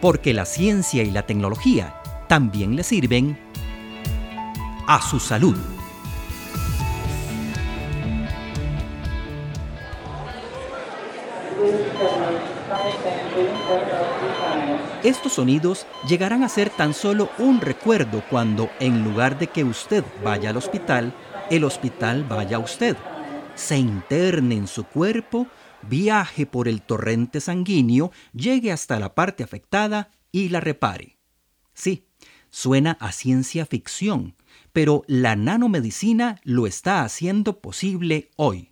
porque la ciencia y la tecnología también le sirven a su salud. Estos sonidos llegarán a ser tan solo un recuerdo cuando, en lugar de que usted vaya al hospital, el hospital vaya a usted. Se interne en su cuerpo, viaje por el torrente sanguíneo, llegue hasta la parte afectada y la repare. Sí, suena a ciencia ficción, pero la nanomedicina lo está haciendo posible hoy.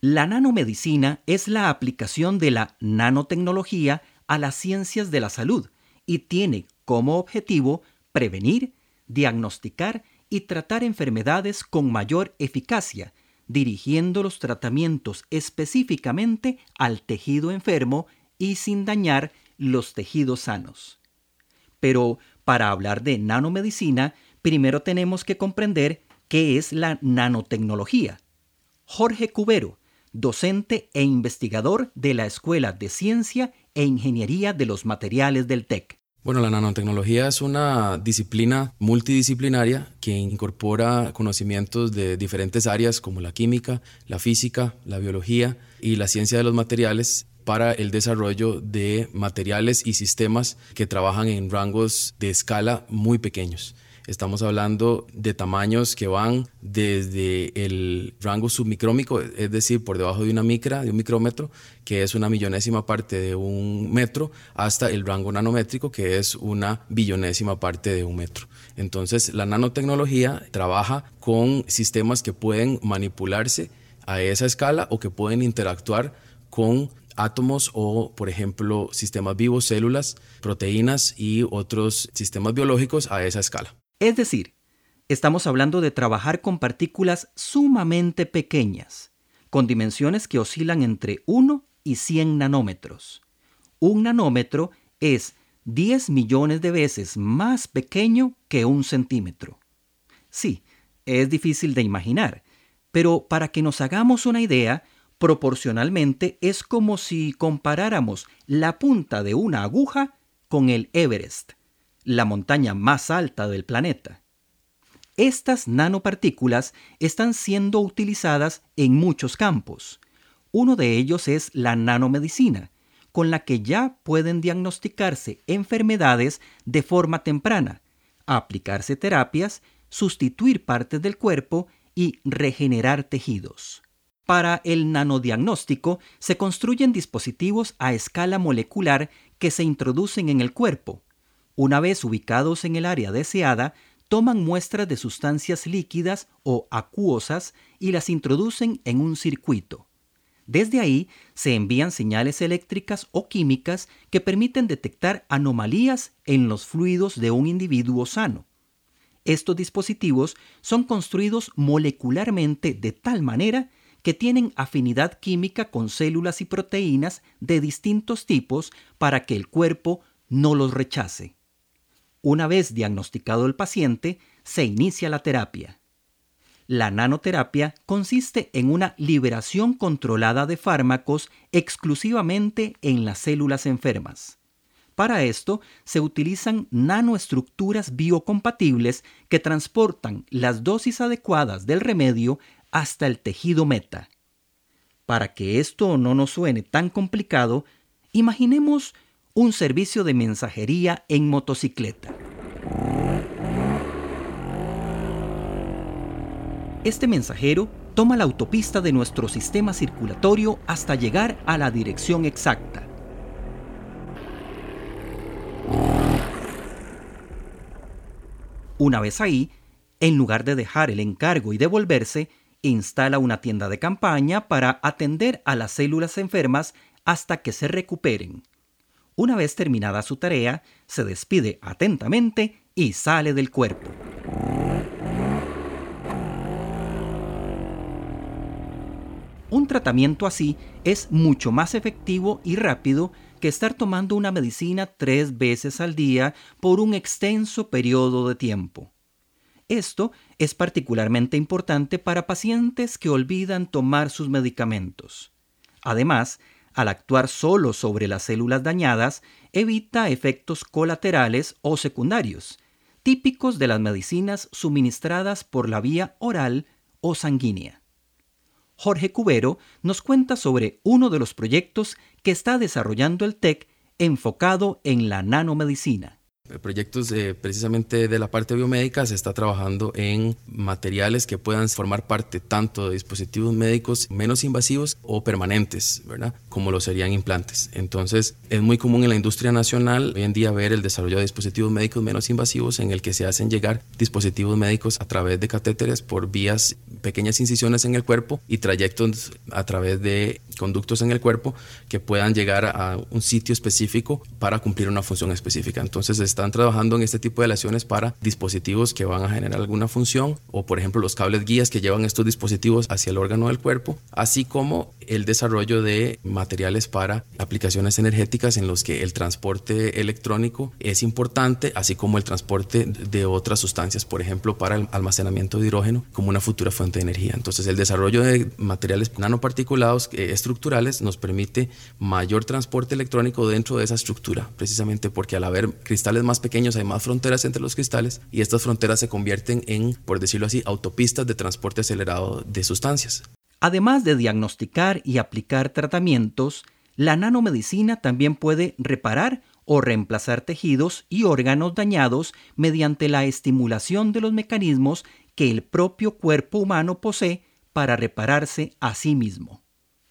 La nanomedicina es la aplicación de la nanotecnología a las ciencias de la salud y tiene como objetivo prevenir, diagnosticar y tratar enfermedades con mayor eficacia, dirigiendo los tratamientos específicamente al tejido enfermo y sin dañar los tejidos sanos. Pero para hablar de nanomedicina, primero tenemos que comprender qué es la nanotecnología. Jorge Cubero, docente e investigador de la Escuela de Ciencia e Ingeniería de los Materiales del TEC. Bueno, la nanotecnología es una disciplina multidisciplinaria que incorpora conocimientos de diferentes áreas como la química, la física, la biología y la ciencia de los materiales para el desarrollo de materiales y sistemas que trabajan en rangos de escala muy pequeños. Estamos hablando de tamaños que van desde el rango submicrómico, es decir, por debajo de una micra, de un micrómetro, que es una millonésima parte de un metro, hasta el rango nanométrico, que es una billonésima parte de un metro. Entonces, la nanotecnología trabaja con sistemas que pueden manipularse a esa escala o que pueden interactuar con átomos o, por ejemplo, sistemas vivos, células, proteínas y otros sistemas biológicos a esa escala. Es decir, estamos hablando de trabajar con partículas sumamente pequeñas, con dimensiones que oscilan entre 1 y 100 nanómetros. Un nanómetro es 10 millones de veces más pequeño que un centímetro. Sí, es difícil de imaginar, pero para que nos hagamos una idea, proporcionalmente es como si comparáramos la punta de una aguja con el Everest la montaña más alta del planeta. Estas nanopartículas están siendo utilizadas en muchos campos. Uno de ellos es la nanomedicina, con la que ya pueden diagnosticarse enfermedades de forma temprana, aplicarse terapias, sustituir partes del cuerpo y regenerar tejidos. Para el nanodiagnóstico se construyen dispositivos a escala molecular que se introducen en el cuerpo, una vez ubicados en el área deseada, toman muestras de sustancias líquidas o acuosas y las introducen en un circuito. Desde ahí se envían señales eléctricas o químicas que permiten detectar anomalías en los fluidos de un individuo sano. Estos dispositivos son construidos molecularmente de tal manera que tienen afinidad química con células y proteínas de distintos tipos para que el cuerpo no los rechace. Una vez diagnosticado el paciente, se inicia la terapia. La nanoterapia consiste en una liberación controlada de fármacos exclusivamente en las células enfermas. Para esto se utilizan nanoestructuras biocompatibles que transportan las dosis adecuadas del remedio hasta el tejido meta. Para que esto no nos suene tan complicado, imaginemos un servicio de mensajería en motocicleta. Este mensajero toma la autopista de nuestro sistema circulatorio hasta llegar a la dirección exacta. Una vez ahí, en lugar de dejar el encargo y devolverse, instala una tienda de campaña para atender a las células enfermas hasta que se recuperen. Una vez terminada su tarea, se despide atentamente y sale del cuerpo. Un tratamiento así es mucho más efectivo y rápido que estar tomando una medicina tres veces al día por un extenso periodo de tiempo. Esto es particularmente importante para pacientes que olvidan tomar sus medicamentos. Además, al actuar solo sobre las células dañadas, evita efectos colaterales o secundarios, típicos de las medicinas suministradas por la vía oral o sanguínea. Jorge Cubero nos cuenta sobre uno de los proyectos que está desarrollando el TEC enfocado en la nanomedicina proyectos precisamente de la parte biomédica se está trabajando en materiales que puedan formar parte tanto de dispositivos médicos menos invasivos o permanentes, ¿verdad? Como lo serían implantes. Entonces, es muy común en la industria nacional hoy en día ver el desarrollo de dispositivos médicos menos invasivos en el que se hacen llegar dispositivos médicos a través de catéteres por vías, pequeñas incisiones en el cuerpo y trayectos a través de conductos en el cuerpo que puedan llegar a un sitio específico para cumplir una función específica. Entonces, están trabajando en este tipo de lesiones para dispositivos que van a generar alguna función o por ejemplo los cables guías que llevan estos dispositivos hacia el órgano del cuerpo, así como el desarrollo de materiales para aplicaciones energéticas en los que el transporte electrónico es importante, así como el transporte de otras sustancias, por ejemplo, para el almacenamiento de hidrógeno como una futura fuente de energía. Entonces, el desarrollo de materiales nanoparticulados eh, estructurales nos permite mayor transporte electrónico dentro de esa estructura, precisamente porque al haber cristales más pequeños hay más fronteras entre los cristales y estas fronteras se convierten en, por decirlo así, autopistas de transporte acelerado de sustancias. Además de diagnosticar y aplicar tratamientos, la nanomedicina también puede reparar o reemplazar tejidos y órganos dañados mediante la estimulación de los mecanismos que el propio cuerpo humano posee para repararse a sí mismo.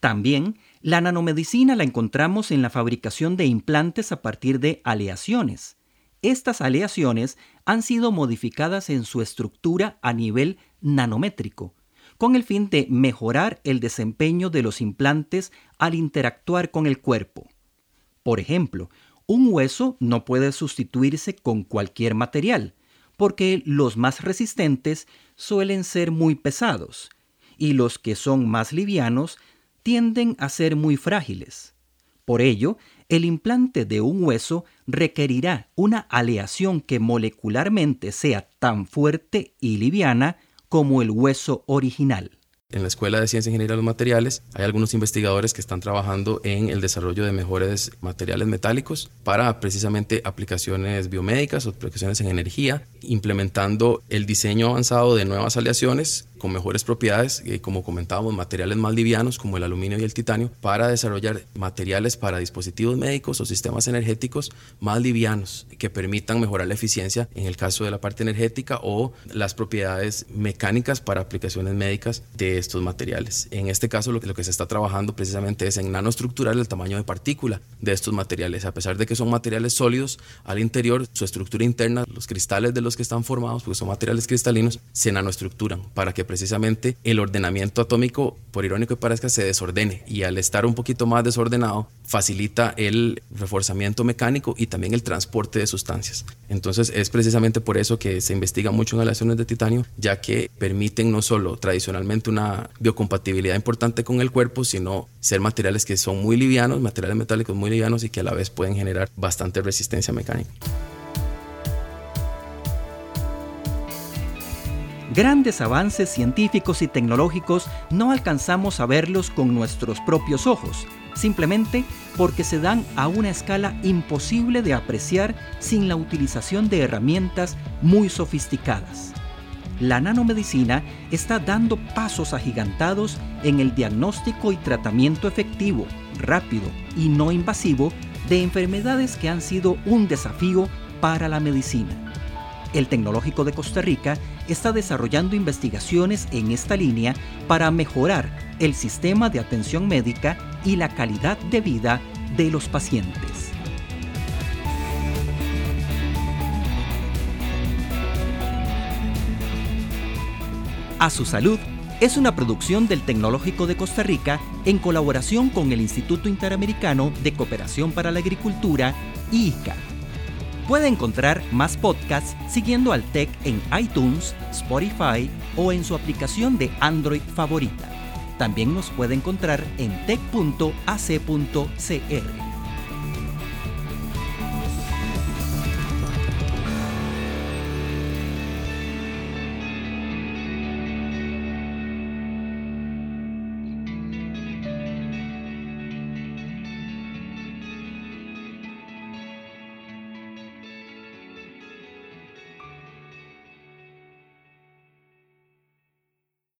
También la nanomedicina la encontramos en la fabricación de implantes a partir de aleaciones. Estas aleaciones han sido modificadas en su estructura a nivel nanométrico, con el fin de mejorar el desempeño de los implantes al interactuar con el cuerpo. Por ejemplo, un hueso no puede sustituirse con cualquier material, porque los más resistentes suelen ser muy pesados, y los que son más livianos tienden a ser muy frágiles. Por ello, el implante de un hueso requerirá una aleación que molecularmente sea tan fuerte y liviana como el hueso original. En la Escuela de Ciencia e Ingeniería de los Materiales hay algunos investigadores que están trabajando en el desarrollo de mejores materiales metálicos para precisamente aplicaciones biomédicas o aplicaciones en energía, implementando el diseño avanzado de nuevas aleaciones con mejores propiedades, eh, como comentábamos, materiales más livianos como el aluminio y el titanio, para desarrollar materiales para dispositivos médicos o sistemas energéticos más livianos que permitan mejorar la eficiencia en el caso de la parte energética o las propiedades mecánicas para aplicaciones médicas de estos materiales. En este caso lo que, lo que se está trabajando precisamente es en nanoestructurar el tamaño de partícula de estos materiales. A pesar de que son materiales sólidos, al interior su estructura interna, los cristales de los que están formados, porque son materiales cristalinos, se nanoestructuran para que precisamente el ordenamiento atómico, por irónico que parezca, se desordene y al estar un poquito más desordenado facilita el reforzamiento mecánico y también el transporte de sustancias. Entonces es precisamente por eso que se investiga mucho en aleaciones de titanio, ya que permiten no solo tradicionalmente una biocompatibilidad importante con el cuerpo, sino ser materiales que son muy livianos, materiales metálicos muy livianos y que a la vez pueden generar bastante resistencia mecánica. Grandes avances científicos y tecnológicos no alcanzamos a verlos con nuestros propios ojos, simplemente porque se dan a una escala imposible de apreciar sin la utilización de herramientas muy sofisticadas. La nanomedicina está dando pasos agigantados en el diagnóstico y tratamiento efectivo, rápido y no invasivo de enfermedades que han sido un desafío para la medicina. El Tecnológico de Costa Rica está desarrollando investigaciones en esta línea para mejorar el sistema de atención médica y la calidad de vida de los pacientes. A su salud es una producción del Tecnológico de Costa Rica en colaboración con el Instituto Interamericano de Cooperación para la Agricultura, IICA. Puede encontrar más podcasts siguiendo al TEC en iTunes, Spotify o en su aplicación de Android favorita. También nos puede encontrar en tech.ac.cr.